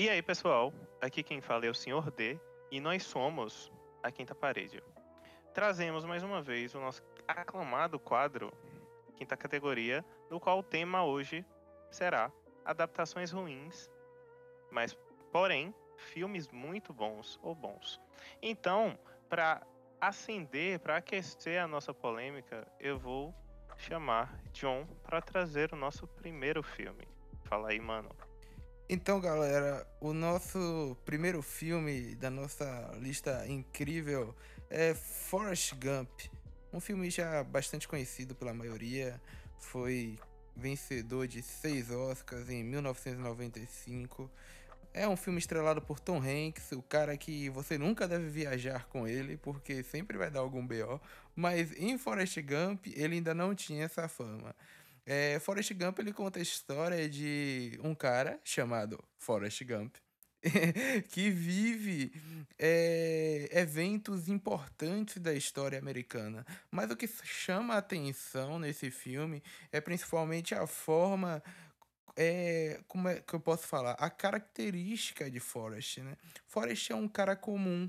E aí, pessoal, aqui quem fala é o Sr. D e nós somos a Quinta Parede. Trazemos mais uma vez o nosso aclamado quadro Quinta Categoria, no qual o tema hoje será adaptações ruins, mas porém filmes muito bons ou bons. Então, para acender, para aquecer a nossa polêmica, eu vou chamar John para trazer o nosso primeiro filme. Fala aí, mano. Então, galera, o nosso primeiro filme da nossa lista incrível é Forrest Gump. Um filme já bastante conhecido pela maioria, foi vencedor de seis Oscars em 1995. É um filme estrelado por Tom Hanks, o cara que você nunca deve viajar com ele, porque sempre vai dar algum BO. Mas em Forrest Gump, ele ainda não tinha essa fama. É, Forrest Gump ele conta a história de um cara chamado Forrest Gump que vive é, eventos importantes da história americana. Mas o que chama a atenção nesse filme é principalmente a forma é, como é que eu posso falar? A característica de Forrest, né? Forrest é um cara comum,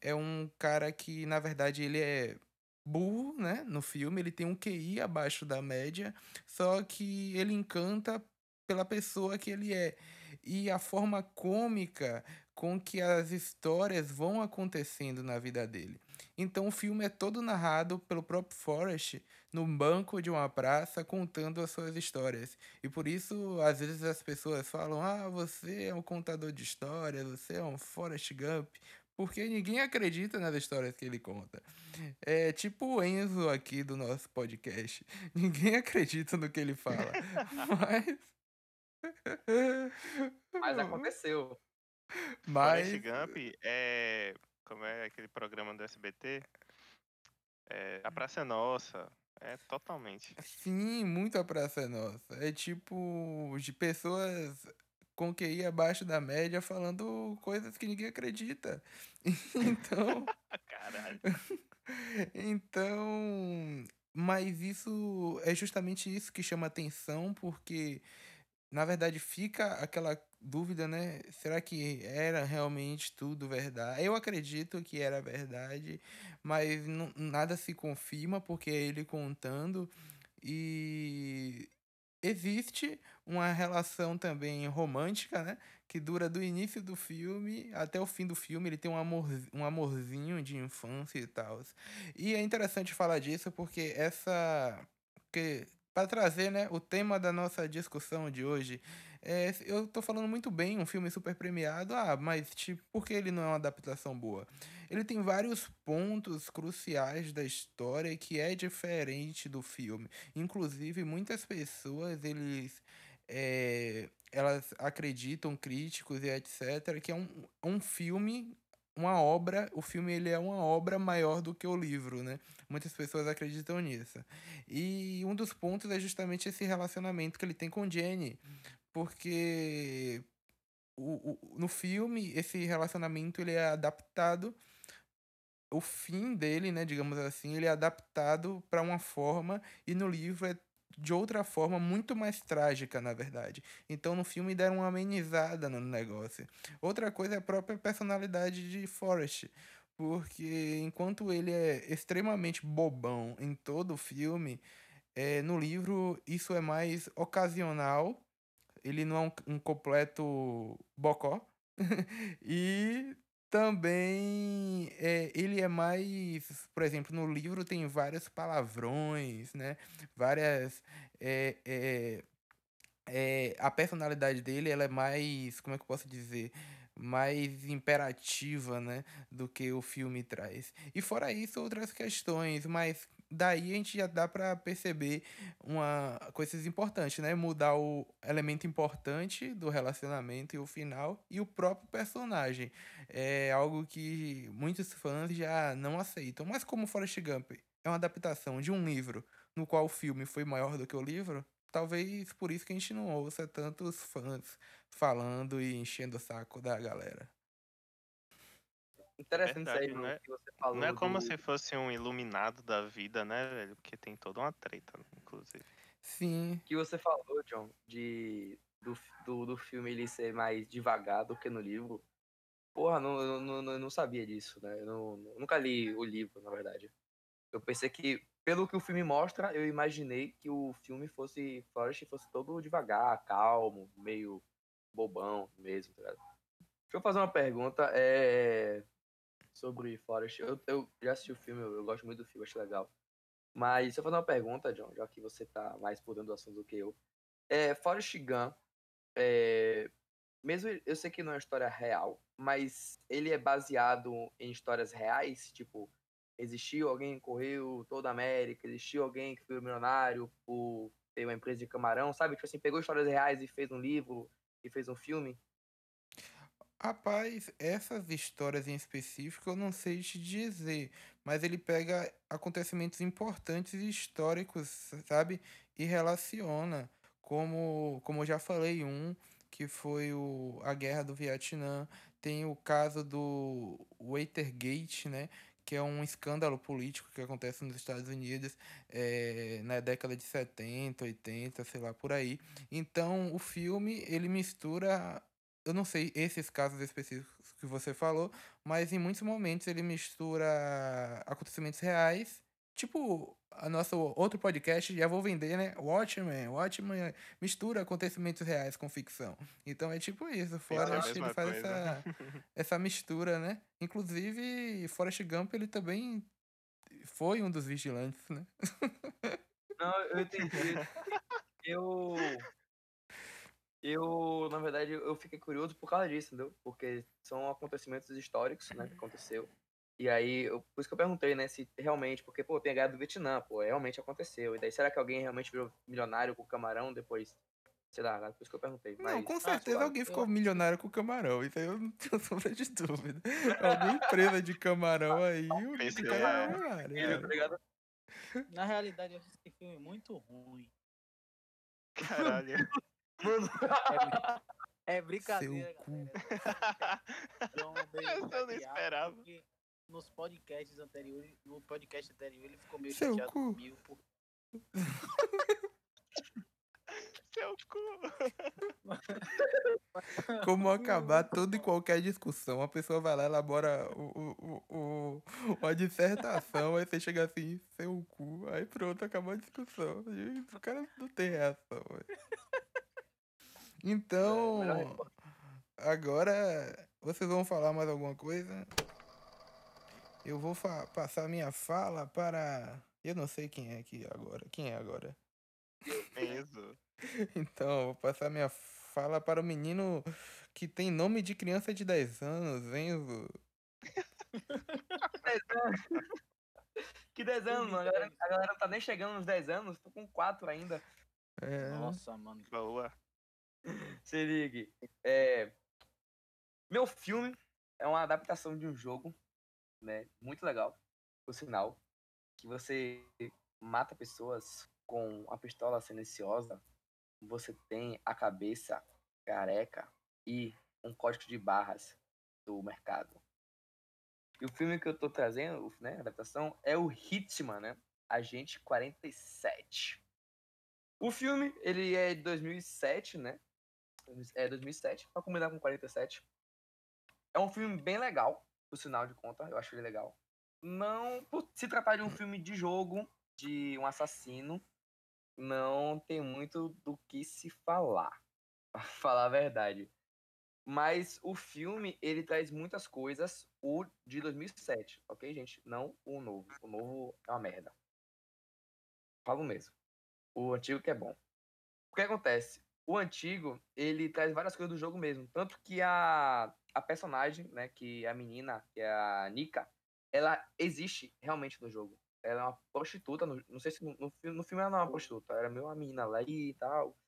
é um cara que, na verdade, ele é burro, né? No filme, ele tem um QI abaixo da média, só que ele encanta pela pessoa que ele é. E a forma cômica com que as histórias vão acontecendo na vida dele. Então o filme é todo narrado pelo próprio Forrest no banco de uma praça contando as suas histórias. E por isso, às vezes as pessoas falam: "Ah, você é um contador de histórias, você é um Forrest Gump", porque ninguém acredita nas histórias que ele conta. É tipo o Enzo aqui do nosso podcast. Ninguém acredita no que ele fala. Mas. Mas aconteceu. Mas. Forrest Gump é. Como é aquele programa do SBT? É, a Praça é Nossa. É totalmente. Sim, muito a Praça é Nossa. É tipo de pessoas com QI abaixo da média falando coisas que ninguém acredita. Então. Caralho. então. Mas isso é justamente isso que chama atenção, porque na verdade fica aquela dúvida, né? Será que era realmente tudo verdade? Eu acredito que era verdade, mas não, nada se confirma porque é ele contando e existe uma relação também romântica, né? Que dura do início do filme até o fim do filme. Ele tem um, amor, um amorzinho de infância e tal. E é interessante falar disso porque essa. Porque para trazer né, o tema da nossa discussão de hoje, é, eu tô falando muito bem, um filme super premiado, ah, mas tipo, por que ele não é uma adaptação boa? Ele tem vários pontos cruciais da história que é diferente do filme. Inclusive, muitas pessoas, eles... É, elas acreditam, críticos e etc., que é um, um filme uma obra, o filme ele é uma obra maior do que o livro, né? Muitas pessoas acreditam nisso. E um dos pontos é justamente esse relacionamento que ele tem com Jenny, porque o, o, no filme esse relacionamento ele é adaptado o fim dele, né, digamos assim, ele é adaptado para uma forma e no livro é de outra forma muito mais trágica, na verdade. Então no filme deram uma amenizada no negócio. Outra coisa é a própria personalidade de Forrest, porque enquanto ele é extremamente bobão em todo o filme, é, no livro isso é mais ocasional. Ele não é um, um completo bocó. e também é, ele é mais, por exemplo, no livro tem vários palavrões, né? Várias. É, é, é, a personalidade dele ela é mais, como é que eu posso dizer? mais imperativa, né, do que o filme traz. E fora isso, outras questões, mas daí a gente já dá para perceber uma coisas importantes, né? Mudar o elemento importante do relacionamento e o final e o próprio personagem. É algo que muitos fãs já não aceitam. Mas como Forrest Gump é uma adaptação de um livro no qual o filme foi maior do que o livro, talvez por isso que a gente não ouça tantos fãs falando e enchendo o saco da galera. Interessante Verdade, isso aí, né? que você falou. Não é como do... se fosse um iluminado da vida, né, velho? Porque tem toda uma treta, inclusive. Sim. Que você falou, John, de do, do, do filme ele ser mais devagar do que no livro. Porra, não, não, não, não sabia disso, né? Eu não, nunca li o livro, na verdade. Eu pensei que, pelo que o filme mostra, eu imaginei que o filme fosse. Forrest fosse todo devagar, calmo, meio bobão mesmo, tá ligado? Deixa eu fazer uma pergunta é, sobre Forrest. Eu, eu já assisti o filme, eu, eu gosto muito do filme, acho legal. Mas se eu fazer uma pergunta, John, já que você tá mais por dentro do assunto do que eu. É, Forrest Gump, é, mesmo eu sei que não é uma história real, mas ele é baseado em histórias reais, tipo, existiu alguém que correu toda a América, existiu alguém que foi milionário por ter uma empresa de camarão, sabe? Tipo assim, pegou histórias reais e fez um livro e fez um filme. Rapaz, essas histórias em específico eu não sei te dizer, mas ele pega acontecimentos importantes e históricos, sabe? E relaciona, como, como eu já falei, um que foi o, a Guerra do Vietnã, tem o caso do Watergate, né? Que é um escândalo político que acontece nos Estados Unidos é, na década de 70, 80, sei lá, por aí. Então, o filme, ele mistura eu não sei esses casos específicos que você falou, mas em muitos momentos ele mistura acontecimentos reais, tipo a nosso outro podcast, já vou vender, né? Watchmen, Watchmen mistura acontecimentos reais com ficção. Então é tipo isso, Forrest ele faz essa, essa mistura, né? Inclusive, Forrest Gump ele também foi um dos vigilantes, né? Não, eu entendi. Eu eu, na verdade, eu fiquei curioso por causa disso, entendeu? Porque são acontecimentos históricos, né, que aconteceu. E aí, eu, por isso que eu perguntei, né, se realmente, porque, pô, tem a guerra do Vietnã, pô, realmente aconteceu. E daí, será que alguém realmente virou milionário com o camarão depois? Sei lá, por isso que eu perguntei. Mas, não, com ah, certeza ah, alguém ficou milionário com o camarão. Isso aí eu não tenho sombra de dúvida. Alguma empresa de camarão aí, o de camarão é milionário. Na realidade, eu acho esse filme muito ruim. Caralho. É, é brincadeira, Seu galera. Então, eu não esperava. Nos podcasts anteriores, no podcast anterior, ele ficou meio Seu chateado cu. comigo. Por... Seu cu. Como acabar toda e qualquer discussão. A pessoa vai lá, elabora o, o, o, uma dissertação, aí você chega assim, seu cu. Aí pronto, acabou a discussão. O cara não tem reação. Então, agora vocês vão falar mais alguma coisa? Eu vou passar minha fala para. Eu não sei quem é aqui agora. Quem é agora? Enzo. então, vou passar minha fala para o menino que tem nome de criança de 10 anos, Enzo. 10 anos. Que 10 anos, mano? A galera, a galera tá nem chegando nos 10 anos, tô com 4 ainda. É. Nossa, mano. Boa. Se ligue. É... Meu filme é uma adaptação de um jogo, né? Muito legal, por sinal. Que você mata pessoas com a pistola silenciosa. Você tem a cabeça careca e um código de barras do mercado. E o filme que eu tô trazendo, né, a adaptação, é o Hitman, né? Agente 47. O filme, ele é de 2007, né? É 2007, pra combinar com 47. É um filme bem legal, por sinal de conta, eu acho ele legal. Não, por se tratar de um filme de jogo, de um assassino, não tem muito do que se falar, pra falar a verdade. Mas o filme, ele traz muitas coisas, o de 2007, ok, gente? Não o novo. O novo é uma merda. Falo mesmo. O antigo que é bom. O que acontece? O antigo, ele traz várias coisas do jogo mesmo. Tanto que a, a personagem, né, que é a menina, que é a Nika, ela existe realmente no jogo. Ela é uma prostituta, no, não sei se no, no, no, filme ela não é uma prostituta, ela é meio uma menina lá e tal,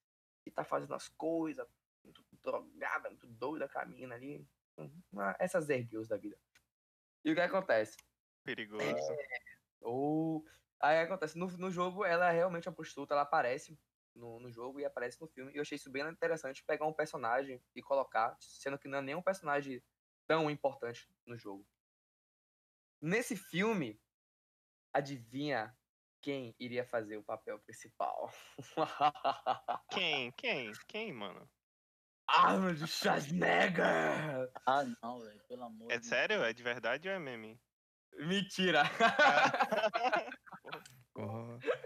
que tá fazendo as coisas, muito drogada, muito doida com a menina ali. Uma, essas erguios da vida. E o que acontece? Perigoso. É, ou... Aí acontece, no, no jogo ela é realmente uma prostituta, ela aparece no, no jogo e aparece no filme. E eu achei isso bem interessante pegar um personagem e colocar, sendo que não é nenhum personagem tão importante no jogo. Nesse filme, adivinha quem iria fazer o papel principal? Quem? Quem? Quem, mano? Arnold Schwarzenegger! Ah, não, velho, pelo amor É de sério? É de verdade ou é meme? Mentira!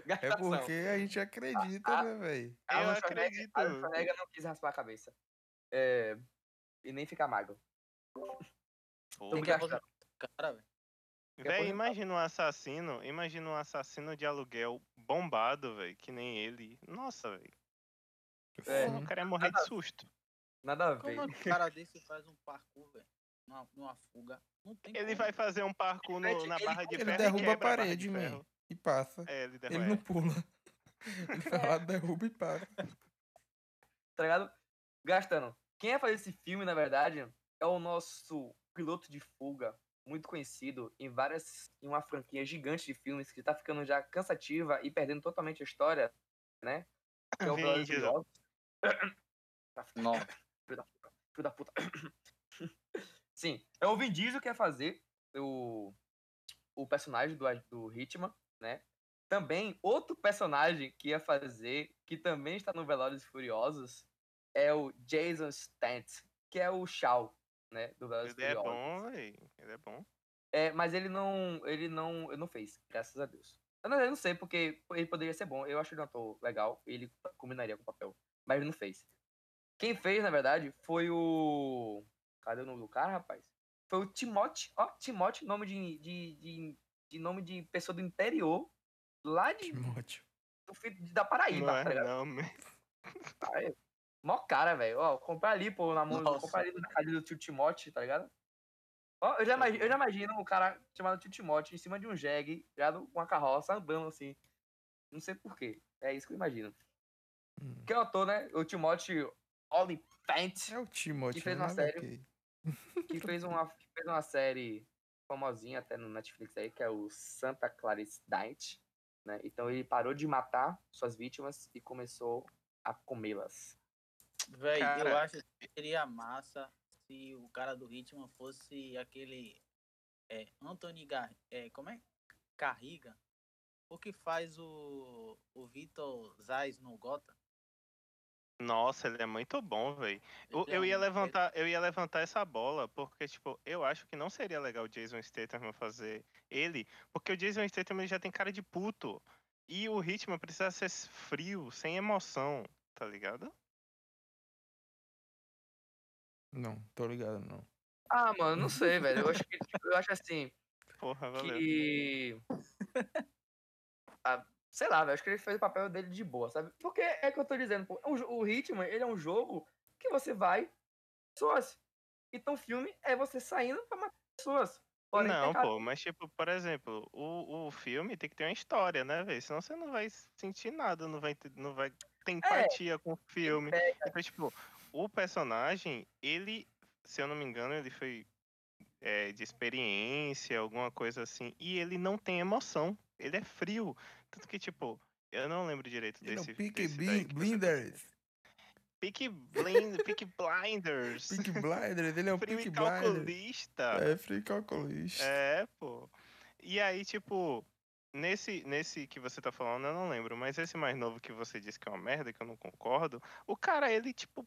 É porque a gente acredita, né, velho? Eu Arnold Schwarzenegger- acredito. Arnold Schwarzenegger não quis raspar a cabeça. É, E nem ficar magro. Pô, Tem que Porque gastar. cara, velho. Véi, imagina um assassino, imagina um assassino de aluguel bombado, velho, que nem ele. Nossa, velho. É. O cara ia morrer de susto. Nada a ver. Como que um cara desse faz um parkour, velho? Numa, numa fuga. Não tem Ele como. vai fazer um parkour no- na ele- barra de Ele ferro e derruba a barra de parede, ferro. E passa. É, ele derruba. Ele não pula. Ele vai lá, derruba e passa. tá ligado? Gastando. Quem ia fazer esse filme, na verdade, é o nosso piloto de fuga, muito conhecido em várias. em uma franquia gigante de filmes que tá ficando já cansativa e perdendo totalmente a história, né? Que é o Diesel. Furiosos. Não. Filho da puta. Filho da puta. Sim, é o Vin Diesel que ia fazer o, o personagem do, do Hitman, né? Também, outro personagem que ia fazer, que também está no Velozes e Furiosos, é o Jason Stant, que é o Shaw, né? Do Velozes e Ele é Furiosos. bom, velho. Ele é bom. É, mas ele não, ele não, ele não fez, graças a Deus. Eu não, eu não sei, porque ele poderia ser bom. Eu acho ele um ator legal, ele combinaria com o papel. Mas ele não fez. Quem fez, na verdade, foi o. Cadê o nome do cara, rapaz? Foi o Timote. Ó, Timote, nome de, de, de, de nome de pessoa do interior, lá de, Timóteo. do fi- da Paraíba, Não é, tá ligado? não, man. Mó cara, velho. Ó, comprar ali, pô, na mão, comprar ali na casa do tio Timote, tá ligado? Ó, eu já, imagino, eu já imagino um cara chamado tio Timote em cima de um jegue, ligado? Com uma carroça, andando assim. Não sei porquê. É isso que eu imagino. Hum. Que é o ator, né? O Timote Oliphant, É o Timóteo. Que fez né? uma série. que fez uma, que fez uma série famosinha até no Netflix aí, que é o Santa Clarice Diet, né? Então ele parou de matar suas vítimas e começou a comê-las. Véi, eu Cara. acho que seria massa se o cara do Hitman fosse aquele é, Anthony Gar é, como é? Carriga. O que faz o, o Vitor Zais no Gota? Nossa, ele é muito bom, velho. Eu, é eu ia levantar, eu ia levantar essa bola, porque, tipo, eu acho que não seria legal o Jason Statham fazer ele, porque o Jason Statham ele já tem cara de puto. E o Hitman precisa ser frio, sem emoção, tá ligado? Não, tô ligado, não. Ah, mano, não sei, velho. Eu acho que tipo, eu acho assim Porra, valeu. que sei lá, velho, acho que ele fez o papel dele de boa, sabe? Porque é que eu tô dizendo, pô, o, jo- o Hitman, ele é um jogo que você vai pessoas. Então o filme é você saindo pra matar pessoas. Porém, Não, pô, mas tipo, por exemplo, o, o filme tem que ter uma história, né, velho? Senão você não vai sentir nada, não vai ter, não vai ter empatia com o filme. Então, tipo, o personagem, ele, se eu não me engano, ele foi é, de experiência, alguma coisa assim, e ele não tem emoção. Ele é frio. Tanto que, tipo, eu não lembro direito é desse. Peaky Blin- que você- Blinders. Peaky Blind, Peaky Blinders. Peaky Blinders, ele é o Frio Peaky e Blinders. calculista. É, frio e calculista. É, pô. E aí, tipo, nesse, nesse que você tá falando, eu não lembro, mas esse mais novo que você disse que é uma merda, que eu não concordo, o cara, ele, tipo,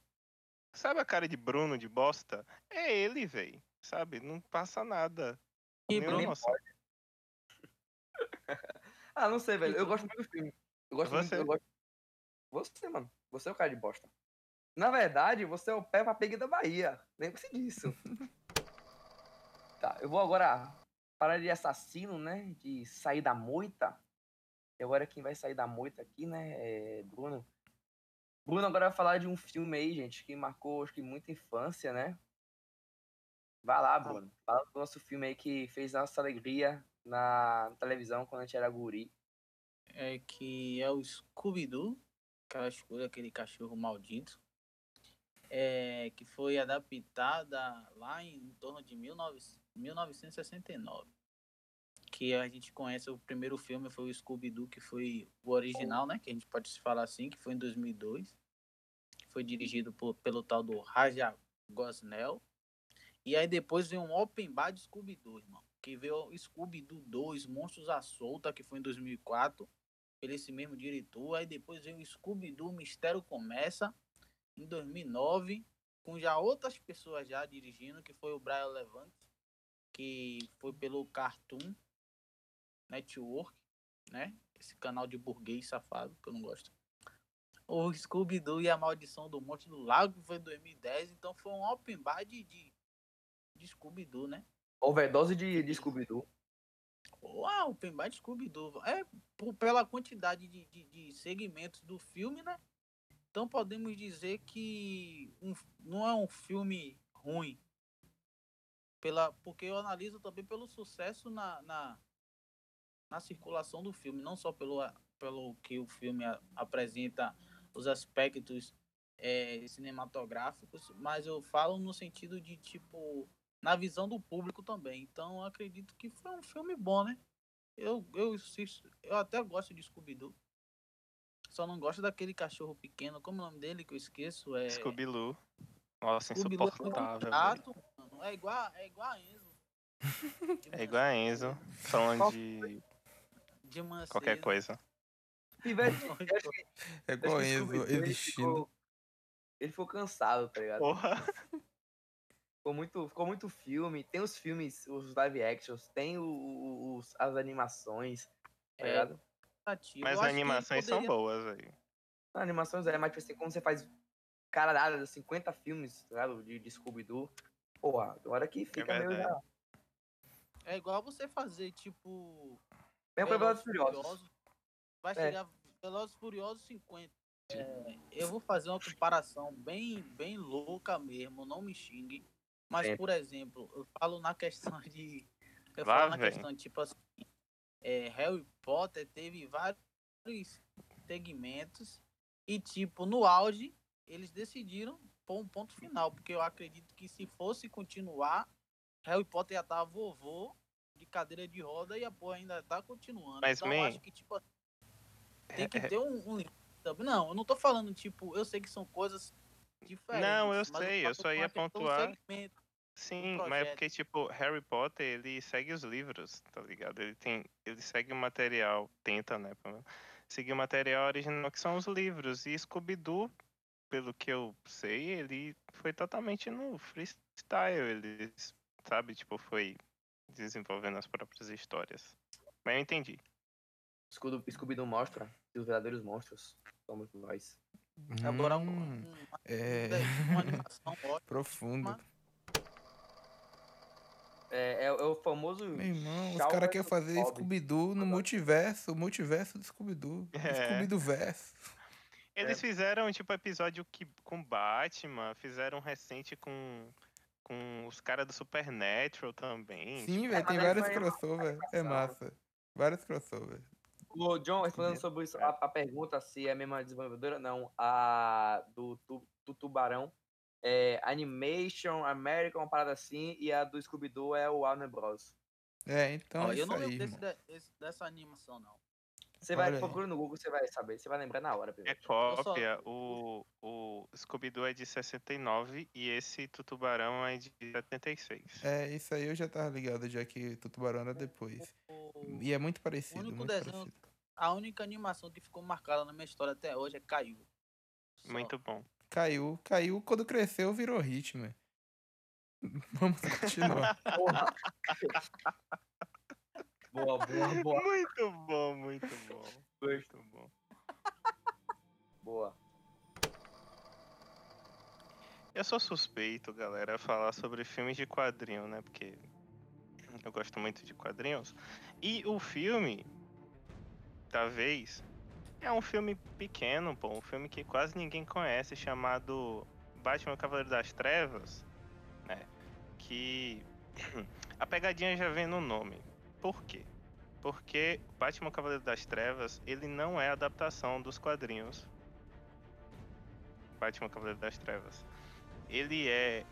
sabe a cara de Bruno de bosta? É ele, velho. Sabe? Não passa nada. E Bruno. Ah, não sei, velho. Eu gosto muito do filme. Eu gosto muito. Você? Eu gosto... Você, mano. Você é o cara de bosta. Na verdade, você é o pé pra pegue da Bahia. Lembre-se disso. tá, eu vou agora parar de assassino, né? De sair da moita. E agora quem vai sair da moita aqui, né? É Bruno. Bruno agora vai falar de um filme aí, gente, que marcou, acho que, muita infância, né? Vai lá, Bruno. Fala do nosso filme aí que fez nossa alegria na televisão quando a gente era guri. é que é o Scooby-Doo, aquele cachorro maldito, é, que foi adaptada lá em, em torno de 19, 1969. Que a gente conhece o primeiro filme foi o Scooby-Doo, que foi o original, né? Que a gente pode falar assim, que foi em 2002. Que foi dirigido por- pelo tal do Raja Gosnell. E aí depois veio um Open Bar de Scooby-Doo, irmão. Que veio o Scooby-Doo 2, Monstros à Solta, que foi em 2004 pelo esse mesmo diretor. Aí depois veio Scooby-Doo Mistério Começa, em 2009. com já outras pessoas já dirigindo, que foi o Brian Levant, que foi pelo Cartoon Network, né? Esse canal de burguês safado, que eu não gosto. O Scooby-Doo e a Maldição do Monte do Lago, que foi em 2010, então foi um open bar de, de, de Scooby-Doo, né? Overdose de, de Scooby-Doo. Uau, bar de Scooby-Doo. É, por, pela quantidade de, de, de segmentos do filme, né? Então podemos dizer que um, não é um filme ruim. Pela, porque eu analiso também pelo sucesso na, na, na circulação do filme, não só pelo, pelo que o filme a, apresenta os aspectos é, cinematográficos, mas eu falo no sentido de tipo na visão do público também. Então eu acredito que foi um filme bom, né? Eu, eu, eu até gosto de Scooby-Doo. Só não gosto daquele cachorro pequeno. Como é o nome dele que eu esqueço? É. Scooby-Loo. Nossa, Scooby insuportável. É, é igual, é igual a Enzo. é igual a Enzo. Falando de. De Qualquer coisa. Tivesse. é igual a Enzo, existindo. Ele ficou cansado, tá ligado? Porra. Ficou muito, ficou muito filme. Tem os filmes, os live actions, tem os, as animações, tá é, ligado? Mas as animações poderia... são boas aí. As animações é, mas tipo assim, quando você faz caralhada, 50 filmes, tá ligado? De, de Scooby-Doo, porra, agora que fica é meio já... É igual você fazer, tipo... Bem Velozes Furiosos. Furiosos. Vai é. chegar Velozes Furiosos 50. É, eu vou fazer uma comparação bem, bem louca mesmo, não me xingue. Mas, é. por exemplo, eu falo na questão de. Eu falo na questão, tipo assim. É, Harry Potter teve vários segmentos. E, tipo, no auge, eles decidiram pôr um ponto final. Porque eu acredito que se fosse continuar, Harry Potter já tava vovô de cadeira de roda e a porra ainda tá continuando. Mas, então, man... eu acho que, tipo, tem que ter um, um Não, eu não tô falando, tipo, eu sei que são coisas diferentes. Não, eu sei, eu, só ia pontuar. Segmento, Sim, mas é porque, tipo, Harry Potter, ele segue os livros, tá ligado? Ele tem. Ele segue o material, tenta, né? Seguir o material original, que são os livros. E Scooby-Doo, pelo que eu sei, ele foi totalmente no freestyle. Ele, sabe, tipo, foi desenvolvendo as próprias histórias. Mas eu entendi. Scooby-Doo mostra que os verdadeiros monstros somos nós. Agora, hum, um, é... uma animação ótima. Profundo. É, é, é, o famoso. Meu irmão, os caras querem fazer Scooby-Doo no multiverso, o multiverso do Scooby-Doo. É. Scooby-Doo verso. Eles é. fizeram, tipo, episódio que, com Batman, fizeram recente com, com os caras do Supernatural também. Sim, tipo, velho, tem vários crossover. É massa. Vários crossover. O John, respondendo sobre isso, a, a, pergunta se é a mesma desenvolvedora, não. A do, do, do Tubarão é Animation, American, uma parada assim, e a do Scooby-Doo é o Warner Bros. É, então Ó, é Eu não aí, lembro desse, desse, dessa animação, não. Você vai procurar no Google, você vai saber, você vai lembrar na hora. É cópia, o, o Scooby-Doo é de 69 e esse Tutubarão é de 76. É, isso aí eu já tava ligado, já que Tutubarão era depois. O, E é muito parecido, o único muito desenho, parecido. a única animação que ficou marcada na minha história até hoje é Caiu. Só. Muito bom. Caiu, caiu, quando cresceu virou ritmo. Vamos continuar. Porra. boa, boa, boa. Muito bom, muito bom. Muito bom. Boa. Eu sou suspeito, galera, a falar sobre filmes de quadrinho, né? Porque eu gosto muito de quadrinhos. E o filme, da vez, é um filme pequeno, pô, um filme que quase ninguém conhece, chamado Batman Cavaleiro das Trevas, né? Que a pegadinha já vem no nome. Por quê? Porque Batman Cavaleiro das Trevas, ele não é adaptação dos quadrinhos. Batman Cavaleiro das Trevas. Ele é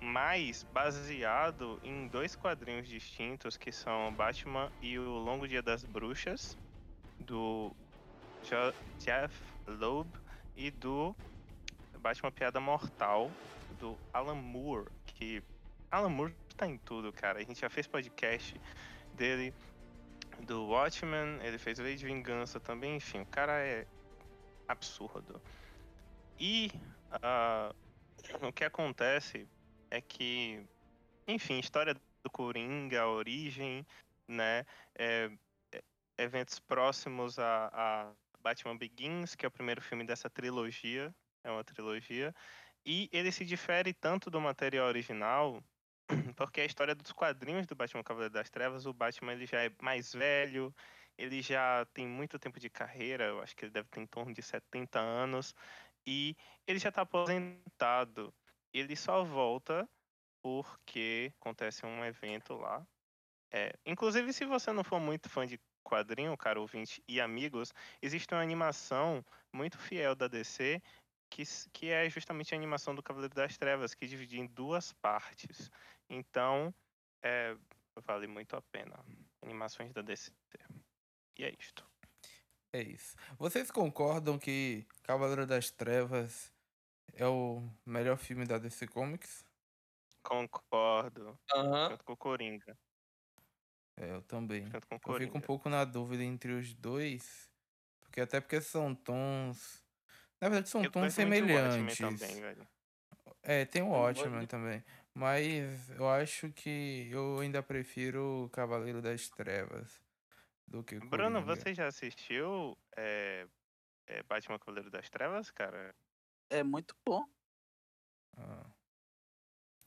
mais baseado em dois quadrinhos distintos que são Batman e o Longo Dia das Bruxas do Jeff Loeb e do Batman Piada Mortal do Alan Moore, que Alan Moore tá em tudo, cara. A gente já fez podcast dele do Watchmen, ele fez Lei de Vingança também, enfim, o cara é absurdo. E ah, o que acontece é que, enfim, história do Coringa, a origem, né? é, é, eventos próximos a Batman Begins, que é o primeiro filme dessa trilogia, é uma trilogia, e ele se difere tanto do material original, porque a história dos quadrinhos do Batman Cavaleiro das Trevas, o Batman ele já é mais velho, ele já tem muito tempo de carreira, eu acho que ele deve ter em torno de 70 anos, e ele já está aposentado. Ele só volta porque acontece um evento lá. É, inclusive, se você não for muito fã de quadrinho, caro ouvinte e amigos, existe uma animação muito fiel da DC que, que é justamente a animação do Cavaleiro das Trevas, que divide em duas partes. Então, é, vale muito a pena. Animações da DC. E é isto. É isso. Vocês concordam que Cavaleiro das Trevas é o melhor filme da DC Comics? Concordo. Aham. Junto com o Coringa. É, eu também. O Eu fico um pouco na dúvida entre os dois, porque até porque são tons. Na verdade, são Eu tons semelhantes. Também, velho. É, tem o Watchmen de- também. Mas eu acho que eu ainda prefiro Cavaleiro das Trevas do que Bruno, Coringa. você já assistiu é, é, Batman Cavaleiro das Trevas, cara? É muito bom. Ah.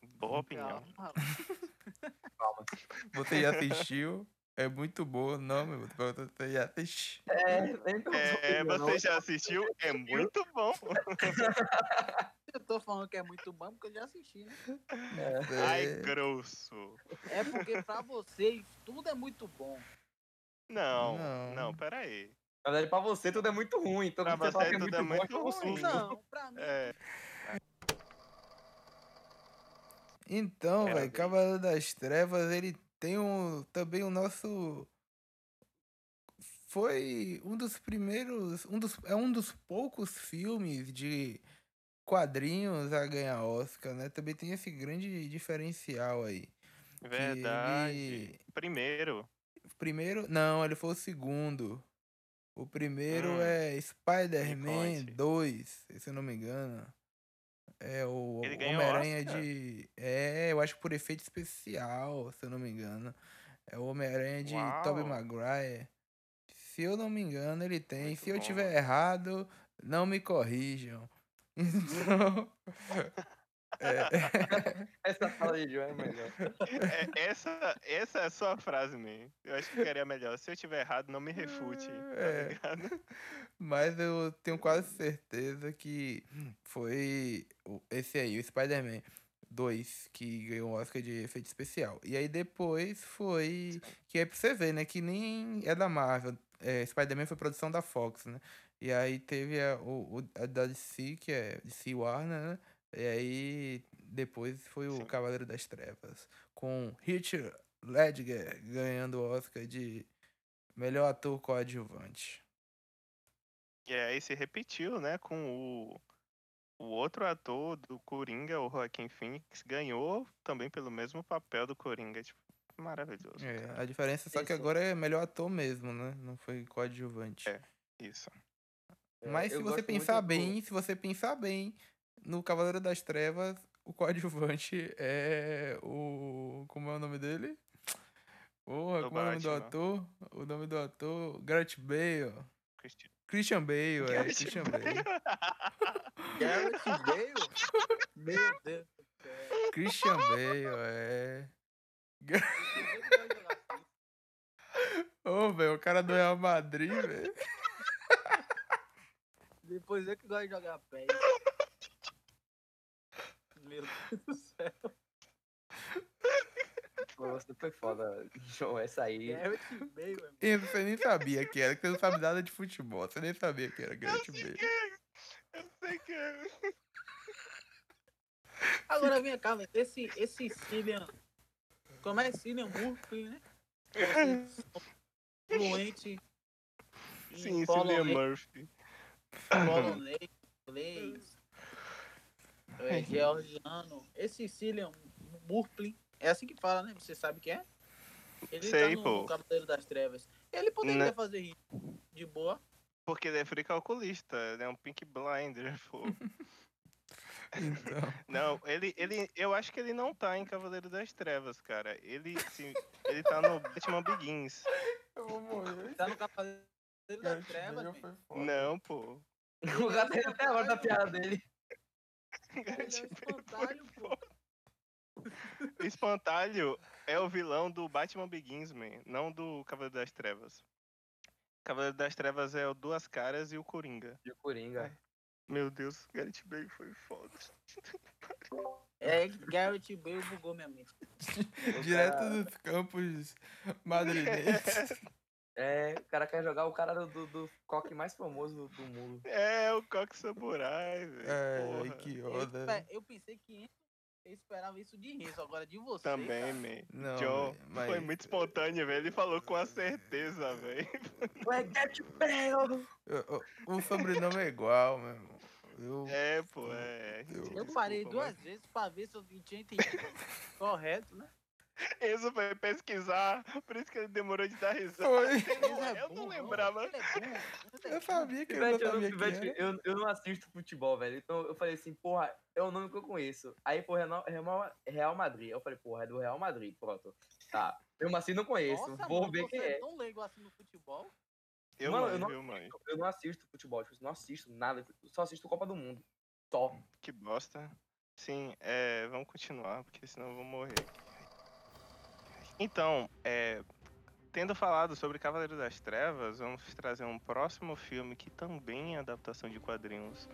Boa opinião. Calma, Calma. Você já assistiu? É muito boa, não, meu. Você já assistiu. É, É, opinião, você já assistiu? É muito bom. Eu tô falando que é muito bom porque eu já assisti, né? É. Ai, É. grosso. É porque pra vocês tudo é muito bom. Não, Não. não, pera aí. Na verdade, pra você tudo é muito ruim. Então, Pra você fala você que é tudo muito é bom, muito é um ruim. susto. Não, pra mim. É, Então, velho. Cavaleiro das Trevas, ele tem um, também o nosso. Foi um dos primeiros. Um dos, é um dos poucos filmes de quadrinhos a ganhar Oscar, né? Também tem esse grande diferencial aí. verdade. ele- Primeiro. Primeiro. Não, ele foi o segundo. O primeiro Hum, é Spider-Man conte. 2, se eu não me engano. É o Homem-Aranha de. É, eu acho que por efeito especial, se eu não me engano. É o Homem-Aranha de Tobey. Maguire. Se eu não me engano, ele tem. Muito se eu bom, tiver mano. errado, não me corrijam. Então. É, Essa fala de João é melhor. É, essa, essa é a sua frase, man. Eu acho que ficaria melhor. Se eu tiver errado, não me refute. É. Tá ligado? Mas eu tenho quase certeza que foi esse aí, o Spider-Man 2, que ganhou o Oscar de efeito especial. E aí depois foi. Que é pra você ver, né? Que nem é da Marvel. É, Spider-Man foi produção da Fox, né? E aí teve a, o, o- a da DC, que é DC Warner, né? E aí depois foi o Sim. Cavaleiro das Trevas. Com Heath Ledger ganhando o Oscar de melhor ator coadjuvante. E aí se repetiu, né, com o, o outro ator do Coringa, o Joaquin Phoenix, ganhou também pelo mesmo papel do Coringa. Tipo, maravilhoso. É, cara. a diferença só que Isso. agora é melhor ator mesmo, né? Não foi coadjuvante. É. Isso. Mas É, se você pensar do- bem, se você pensar bem, no Cavaleiro das Trevas, o coadjuvante é o. Como é o nome dele? Porra, Do como é o nome do Batman. ator? O nome do ator? Gareth Bale. Cristi- Christian Bale, é. Gareth Christian Bale. Bale. Garrett Bale? Meu Deus do céu. Christian Bale, é. Ô, velho, o cara do Real Madrid, velho. Depois eu que gosto de jogar pé. Meu Deus do céu. Pô, Você foi foda, João. Essa aí. Garrett Bale, mano. E você nem sabia que era, que você não sabe nada de futebol. Você nem sabia que era Gareth Bale. Eu sei que é. Agora vem cá, velho. Esse, esse Cillian. Como é Cillian Murphy, né? Fluente. em Sim, Cillian polonês, Murphy. polonês, inglês, é, georgiano. Esse Cillian Murphy. É assim que fala, né? Você sabe que é? Ele Sei, tá no pô. Cavaleiro das Trevas. Ele poderia Né? fazer isso de boa. Porque ele é free calculista, ele é um pink blinder, pô. Então, Não, ele, ele, eu acho que ele não tá em Cavaleiro das Trevas, cara. Ele, sim, ele tá no Batman Begins. eu vou morrer. Tá no Cavaleiro das Trevas. Não, pô. O gato tá até agora da piada dele. Ele é espantalho, pô. Espantalho é o vilão do Batman Begins, man, não do Cavaleiro das Trevas. Cavaleiro das Trevas é o Duas Caras e o Coringa. E o Coringa. Meu Deus, Gareth Bale foi foda. É, Garrett Bale bugou minha mente. Direto dos campos madrilenhos. É, o cara quer jogar o cara do, do, do coque mais famoso do, do mundo. É, o Coque Samurai, velho. Porra. que Eu, onda. espe- eu pensei que eu esperava isso de Renzo, agora de você. Também, man. Não, John mas- foi muito espontâneo, velho. Ele falou com a certeza, velho. Ué, Get Bale! Eu- eu- o sobrenome é igual, meu irmão. Eu, É, pô, é. Eu- Eu Desculpa, parei mas- duas vezes pra ver se eu tinha entendido correto, né? Enzo foi pesquisar, por isso que ele demorou de dar risada. Foi. É Eu não lembrava. É é eu sabia que eu Pivete, não eu, não, sabia quem era. eu, eu não assisto futebol, velho. Então eu falei assim, porra, é o nome que eu conheço. Aí, porra, é Real, Real Madrid. Eu falei, porra, é do Real Madrid, pronto. Tá. Eu assim não conheço. Nossa, Vou mano, ver quem é é. tão leigo assim no futebol. Eu Mano, eu não- eu manjo. Eu não assisto futebol, tipo, não assisto nada. eu Só assisto Copa do Mundo. Só. Que bosta. Sim, é, vamos continuar, porque senão eu vou morrer. Então, é, tendo falado sobre Cavaleiro das Trevas, vamos trazer um próximo filme que também é adaptação de quadrinhos.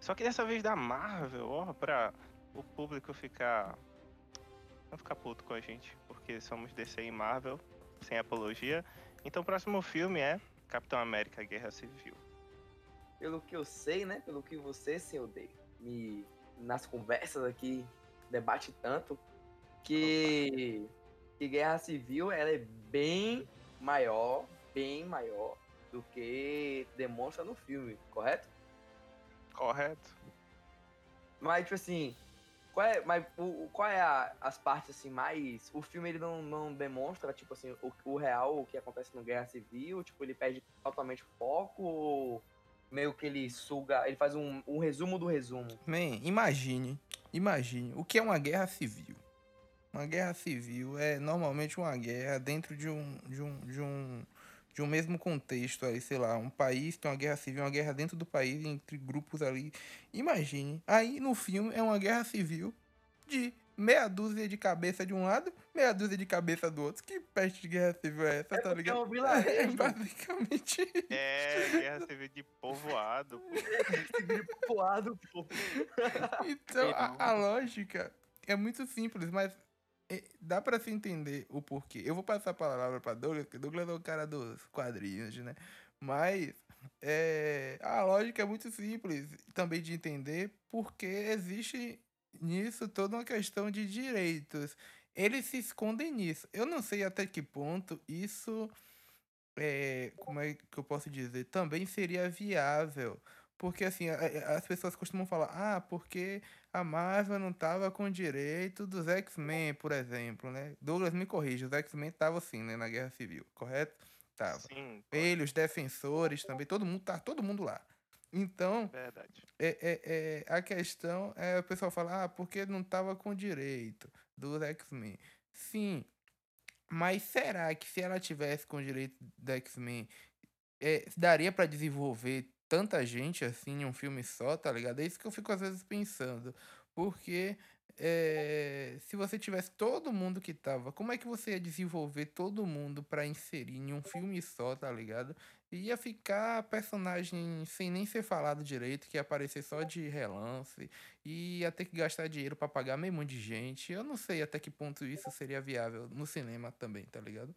Só que dessa vez da Marvel, ó, pra o público ficar. Não ficar puto com a gente, porque somos DC e Marvel, sem apologia. Então o próximo filme é Capitão América Guerra Civil. Pelo que eu sei, né? Pelo que você, seu Day, me nas conversas aqui debate tanto que que Guerra Civil ela é bem maior, bem maior do que demonstra no filme, correto? Correto? Mas tipo assim, qual é, mas o, qual é a- as partes assim mais o filme ele não, não demonstra tipo assim o, o real o que acontece no Guerra Civil, tipo ele perde totalmente o foco ou meio que ele suga, ele faz um, um resumo do resumo. Man, imagine, imagine o que é uma guerra civil. Uma guerra civil é normalmente uma guerra dentro de um, de um, de um, de um mesmo contexto aí, sei lá, um país tem uma guerra civil, uma guerra dentro do país, entre grupos ali. Imagine, aí no filme é uma guerra civil de meia dúzia de cabeça de um lado, meia dúzia de cabeça do outro. Que peste de guerra civil é essa, É tá porque é ligado? um É basicamente É, Guerra Civil de povoado. gripo poado, pô. Então, a, a lógica é muito simples, mas dá pra se entender o porquê. Eu vou passar a palavra pra Douglas, porque Douglas é o cara dos quadrinhos, né? Mas é, a lógica é muito simples também de entender, porque existe nisso toda uma questão de direitos. Eles se escondem nisso. Eu não sei até que ponto isso é, como é que eu posso dizer, também seria viável. Porque assim, as pessoas costumam falar, ah, porque a Marvel não tava com direito dos X-Men, por exemplo, né? Douglas me corrija, os X-Men estavam sim, né, na Guerra Civil, correto? Tava. Sim, Ele, os defensores também, todo mundo tá, todo mundo lá. Então, verdade. é, é, é, a questão é o pessoal falar, ah, porque não tava com direito dos X-Men. Sim, mas será que se ela tivesse com direito do X-Men, é, daria pra desenvolver tanta gente assim em um filme só, tá ligado? É isso que eu fico às vezes pensando. Porque é, se você tivesse todo mundo que tava, como é que você ia desenvolver todo mundo pra inserir em um filme só, tá ligado? Ia ficar personagem sem nem ser falado direito, que ia aparecer só de relance, e ia ter que gastar dinheiro pra pagar meio monte de gente. Eu não sei até que ponto isso seria viável no cinema também, tá ligado?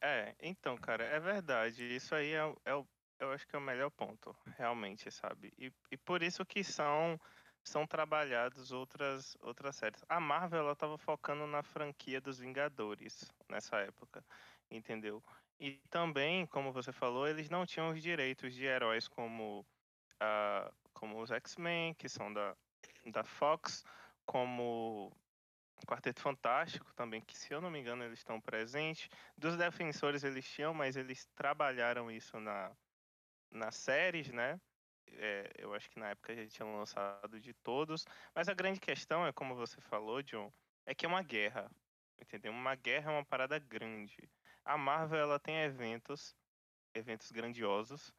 É, então, cara, é verdade. Isso aí é, é o, eu acho que é o melhor ponto, realmente, sabe? E, e por isso que são são trabalhados outras outras séries. A Marvel ela tava focando na franquia dos Vingadores nessa época, entendeu? E também, como você falou, eles não tinham os direitos de heróis como ah, como os X-Men, que são da da Fox, como Quarteto Fantástico também, que se eu não me engano eles estão presentes. Dos defensores eles tinham, mas eles trabalharam isso na nas séries, né? é, eu acho que na época já tinham lançado de todos. Mas a grande questão é, como você falou, John, é que é uma guerra. Entendeu? Uma guerra é uma parada grande. A Marvel ela tem eventos, eventos grandiosos,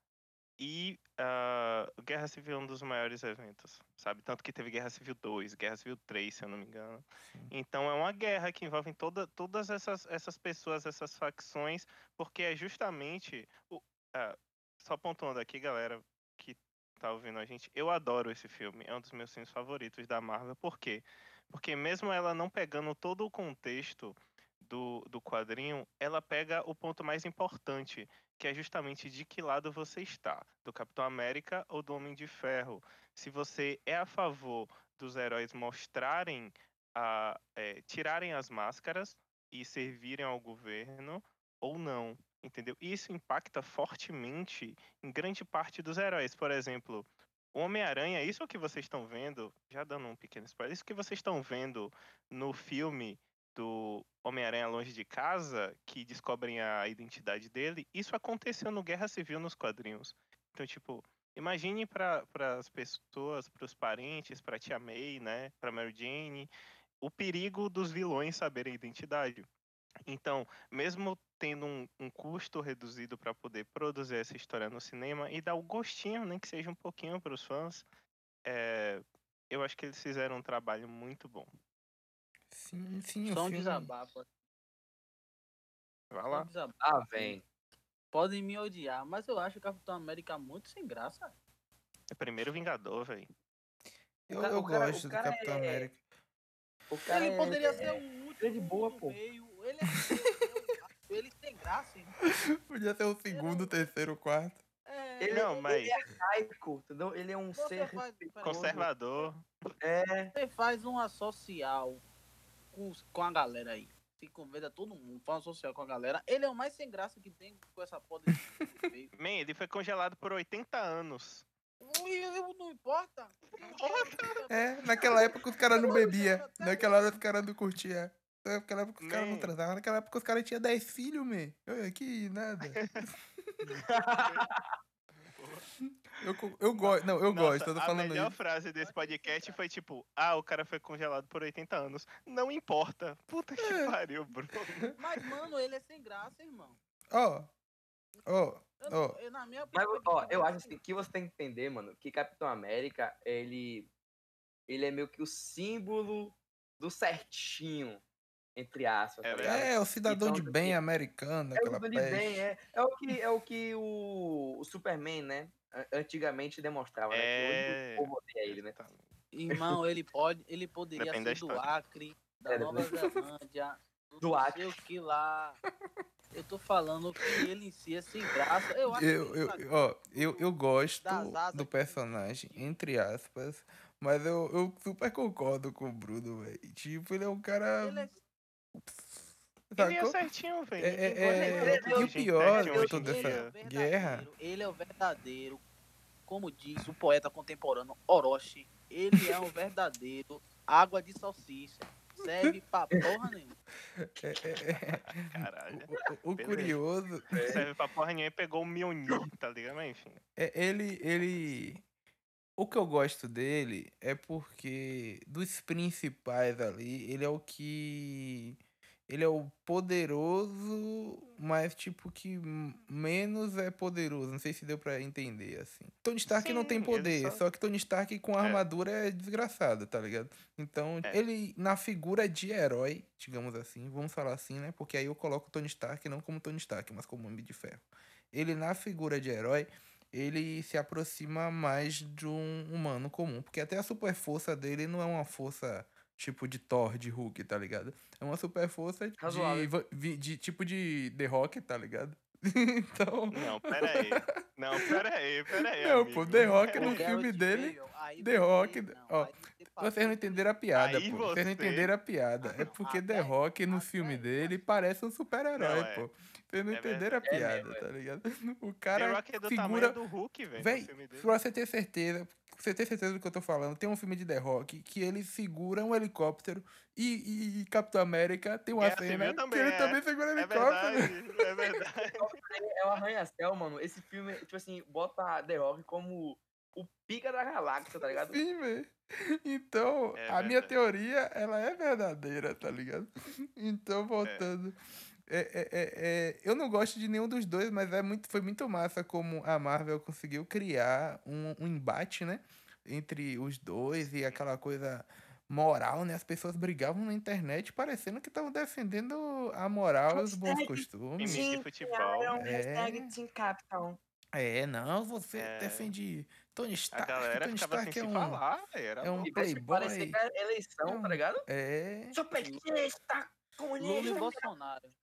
e uh, Guerra Civil é um dos maiores eventos, sabe? Tanto que teve Guerra Civil 2, Guerra Civil 3, se eu não me engano. Sim. Então é uma guerra que envolve toda, todas essas, essas pessoas, essas facções, porque é justamente. O, uh, só pontuando aqui, galera que tá ouvindo a gente, eu adoro esse filme, é um dos meus filmes favoritos da Marvel. Por quê? Porque mesmo ela não pegando todo o contexto do, do quadrinho, ela pega o ponto mais importante, que é justamente de que lado você está, do Capitão América ou do Homem de Ferro. Se você é a favor dos heróis mostrarem, a, é, tirarem as máscaras e servirem ao governo ou não, entendeu? Isso impacta fortemente em grande parte dos heróis. Por exemplo, o Homem-Aranha, isso que vocês estão vendo, já dando um pequeno spoiler, isso que vocês estão vendo no filme do Homem-Aranha Longe de Casa, que descobrem a identidade dele, isso aconteceu no Guerra Civil nos quadrinhos. Então, tipo, imagine para as pessoas, para os parentes, para tia May, né, para Mary Jane, o perigo dos vilões saberem a identidade. Então, mesmo tendo um, um custo reduzido para poder produzir essa história no cinema e dar o gostinho, nem que seja um pouquinho para os fãs, é, eu acho que eles fizeram um trabalho muito bom. Sim, sim. Só um desabafo. Vai lá. Um desabafo. Ah, vem. Podem me odiar, mas eu acho o Capitão América muito sem graça. É primeiro Vingador, velho. Eu, eu cara- gosto do Capitão é- América. O cara ele é- poderia é- ser o último. é de boa, pô. meio. Ele é. ele tem graça. irmão. Podia ser o segundo, terceiro, quarto. É, Ele, Não, mas- ele é arcaico, entendeu? Ele é um Você ser faz-. Conservador. É, Você faz uma social com, com a galera aí. Se convida todo mundo, faz uma social com a galera. Ele é o mais sem graça que tem com essa porra desse meio. Man, ele foi congelado por 80 anos. Não, não importa. Não importa. É, naquela época os caras não bebiam. Naquela hora os caras não curtiam. Naquela época os caras não transavam. Naquela época os caras tinham 10 filhos, man. Olha, que nada. Eu, eu gosto. Não, eu Nossa, gosto, eu tô a falando melhor isso. frase desse podcast foi tipo: Ah, o cara foi congelado por 80 anos. Não importa. Puta que É. pariu, Bruno. Mas, mano, ele é sem graça, irmão. Ó, ó, Eu, não- Ó. eu- na minha Mas, ó, eu ele acho é assim, que você tem que entender, mano, que Capitão América, ele. Ele é meio que o símbolo do certinho, entre aspas. É tá é o cidadão Então, de tipo, bem americano, É o de bem, é. É o que, é o, que o, o Superman, né? an- Antigamente demonstrava, né? É. Que hoje o povo odeia ele, né? Irmão, ele pode, ele poderia Depende ser do. Acre, da É, Nova Zelândia, Do não Acre. sei o que lá. Eu tô falando que ele em si é sem graça. Eu acho Eu, que eu, ele ó, eu, eu gosto do que- personagem, entre aspas, mas eu, eu super concordo com o Bruno, velho. Tipo, ele é um cara. ele é Ele é certinho, velho. É, é, gosta é, de e o pior de ele essa- é dia. o verdadeiro, guerra. Ele é o verdadeiro, como diz o poeta contemporâneo Orochi. Ele é o verdadeiro água de salsicha. Serve pra porra nenhuma. É, é, é. Caralho. O, o- curioso Serve pra porra nenhuma e pegou o Mjolnir, tá ligado? Mas enfim. é ele, ele. O que eu gosto dele é porque dos principais ali, ele é o que. Ele é o poderoso, mas tipo que menos é poderoso. Não sei se deu pra entender assim. Tony Stark não tem Sim, poder, só- só... que Tony Stark com É. armadura é desgraçado, tá ligado? Então, É. ele na figura de herói, digamos assim, vamos falar assim, né? Porque aí eu coloco Tony Stark não como Tony Stark, mas como Homem de Ferro. Ele na figura de herói, ele se aproxima mais de um humano comum, porque até a super força dele não é uma força tipo de Thor, de Hulk, tá ligado? É uma super força de, de tipo de The Rock, tá ligado? então, Não, pera aí. Não, pera aí, pera aí. Não, amigo. pô, The Rock no filme dele, The você- Rock, não, ó, você vocês não entenderam a piada, Aí pô. Vocês não você- entenderam a piada. É porque Até The Rock no até filme dele parece um super-herói, é. Vocês não É entenderam a. É piada, mesmo, tá ligado? O The cara Rock é do figura tamanho do Hulk, velho. Véi, filme dele. pra você ter certeza, pra você ter certeza do que eu tô falando, tem um filme de The Rock que ele segura um helicóptero e, e, e Capitão América tem uma Guerra cena Civil que também, ele é. também segura um É helicóptero. verdade, é verdade. É um arranha-céu, mano. Esse filme, tipo assim, bota The Rock como o pica da galáxia, tá ligado? Sim, velho. Então, É a minha teoria, ela é verdadeira, tá ligado? Então, voltando. é, é, é, é, eu não gosto de nenhum dos dois, mas é muito, foi muito massa como a Marvel conseguiu criar um, um embate, né? Entre os dois e aquela coisa moral, né? As pessoas brigavam na internet parecendo que estavam defendendo a moral e os bons costumes. Mimimi de Team futebol. É. hashtag Team Capitão. É, não, você É. defende Tony A Stark. galera Tony ficava Stark sem é se um, falar, velho. Era é um. E playboy. parecer com a eleição, tá ligado? É, Sou petista, Lula e comunista. Bolsonaro.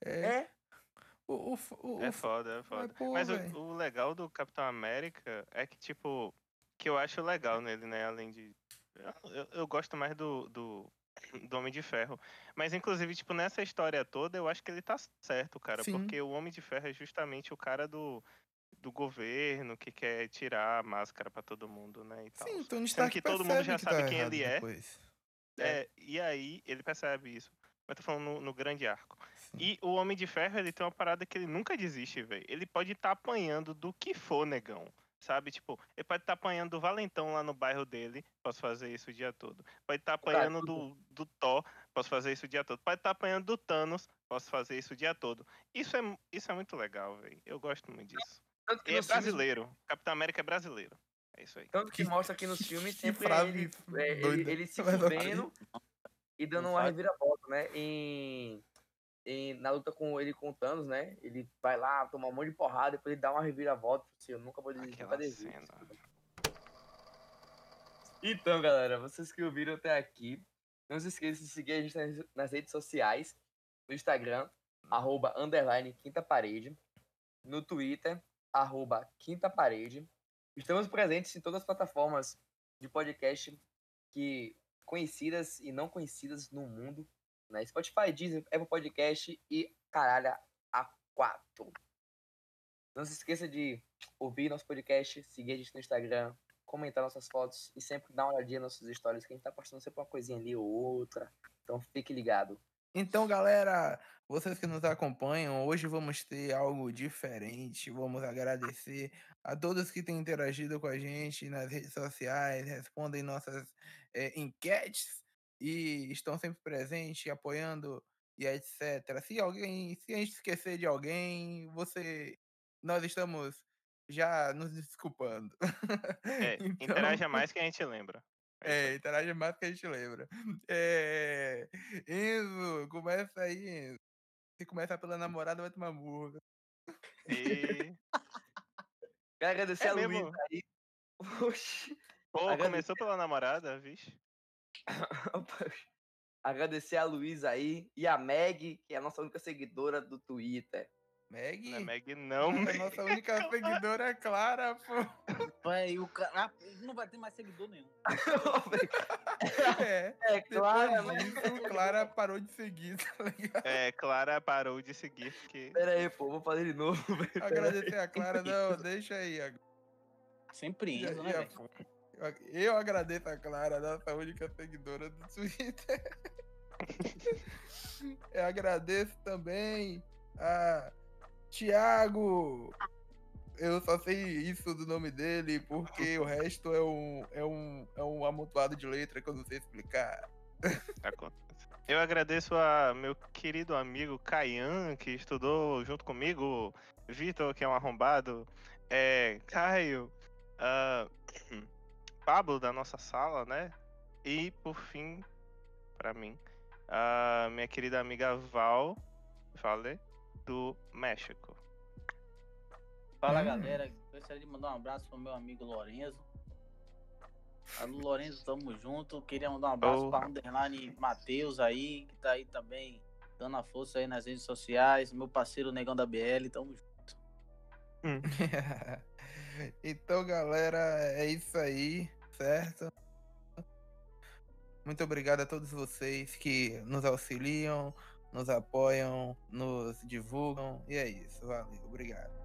É. É, O, o, o, É foda, é foda. pô, Mas o, o legal do Capitão América é que, tipo, que eu acho legal nele, né? Além de. Eu, eu- gosto mais do, do, do Homem de Ferro. Mas, inclusive, tipo, nessa história toda, eu acho que ele tá certo, cara. Sim. Porque o Homem de Ferro é justamente o cara do, do governo que quer tirar a máscara pra todo mundo, né? E tal. Sim, Tony Sendo Stark que todo mundo já que sabe tá quem ele é. depois. É, e aí ele percebe isso. Mas tô falando no, no grande arco. Sim. E o Homem de Ferro, ele tem uma parada que ele nunca desiste, velho. Ele pode estar apanhando do que for, negão. Sabe? Tipo, ele pode estar apanhando do Valentão lá no bairro dele, posso fazer isso o dia todo. Pode estar Cara, apanhando do, do Thor, posso fazer isso o dia todo. Pode estar apanhando do Thanos, posso fazer isso o dia todo. Isso é, isso é muito legal, velho. Eu gosto muito disso. tanto que E é nos filmes- brasileiro. Capitão América é brasileiro. É isso aí. Tanto que Que- mostra aqui nos filmes sempre frase ele, é, ele, ele se fudendo e dando uma reviravolta, né? Em, em- na luta com ele com o Thanos, né? Ele vai lá, toma um monte de porrada, depois ele dá uma reviravolta. Assim, eu nunca vou desistir, nunca desisto. Então, galera, vocês que ouviram até aqui, não se esqueçam de seguir a gente nas, nas redes sociais, no Instagram, arroba, underline, quinta parede, no Twitter, arroba, quinta parede. Estamos presentes em todas as plataformas de podcast que conhecidas e não conhecidas no mundo, né? Spotify, Deezer, Apple Podcast e caralho, A4. Não se esqueça de ouvir nosso podcast, seguir a gente no Instagram, comentar nossas fotos e sempre dar uma olhadinha nas nossas histórias, que a gente tá postando sempre uma coisinha ali ou outra. Então fique ligado. Então, galera, vocês que nos acompanham, hoje vamos ter algo diferente. Vamos agradecer a todos que têm interagido com a gente nas redes sociais, respondem nossas eh, enquetes e estão sempre presentes, apoiando e etc. Se alguém, se a gente esquecer de alguém, você, nós estamos já nos desculpando. É, Então- interaja mais que a gente lembra. É É, interage mais que a gente lembra. É... Enzo, começa aí, Enzo. Se começar pela namorada, vai tomar murro. E... Quero agradecer É a? Luísa aí. Oxi. Pô, Agradecer. começou pela namorada, vixe. Agradecer a Luísa aí e a Meg, que é a nossa única seguidora do Twitter. Meg? Não é Meg não, a Meg. nossa única seguidora é Clara, pô. Vai, o cara não vai ter mais seguidor nenhum. É. é claro, Depois mas... disso, Clara parou de seguir, tá ligado? É, Clara parou de seguir, porque... Pera aí, pô, vou fazer de novo. Agradecer a Clara, não, deixa aí. Sempre Enzo, né, foi. Eu- agradeço a Clara, nossa única seguidora do Twitter. Eu agradeço também a Tiago. Eu só sei isso do nome dele porque o resto é um, é um, é um amontoado de letra que eu não sei explicar. Acontece. Eu agradeço a meu querido amigo Caian, que estudou junto comigo, Vitor, que é um arrombado, é, Caio, ah, Pablo da nossa sala, né? E por fim, pra mim, a minha querida amiga Val, Vale, do México. Fala Hum. galera, gostaria de mandar um abraço pro meu amigo Lorenzo. Alô Lorenzo, tamo junto. Queria mandar um abraço Oh. pra Underline Matheus aí, que tá aí também dando a força aí nas redes sociais. Meu parceiro Negão da BL, tamo junto. então, galera, é isso aí, certo? Muito obrigado a todos vocês que nos auxiliam, nos apoiam, nos divulgam. E é isso, valeu, obrigado.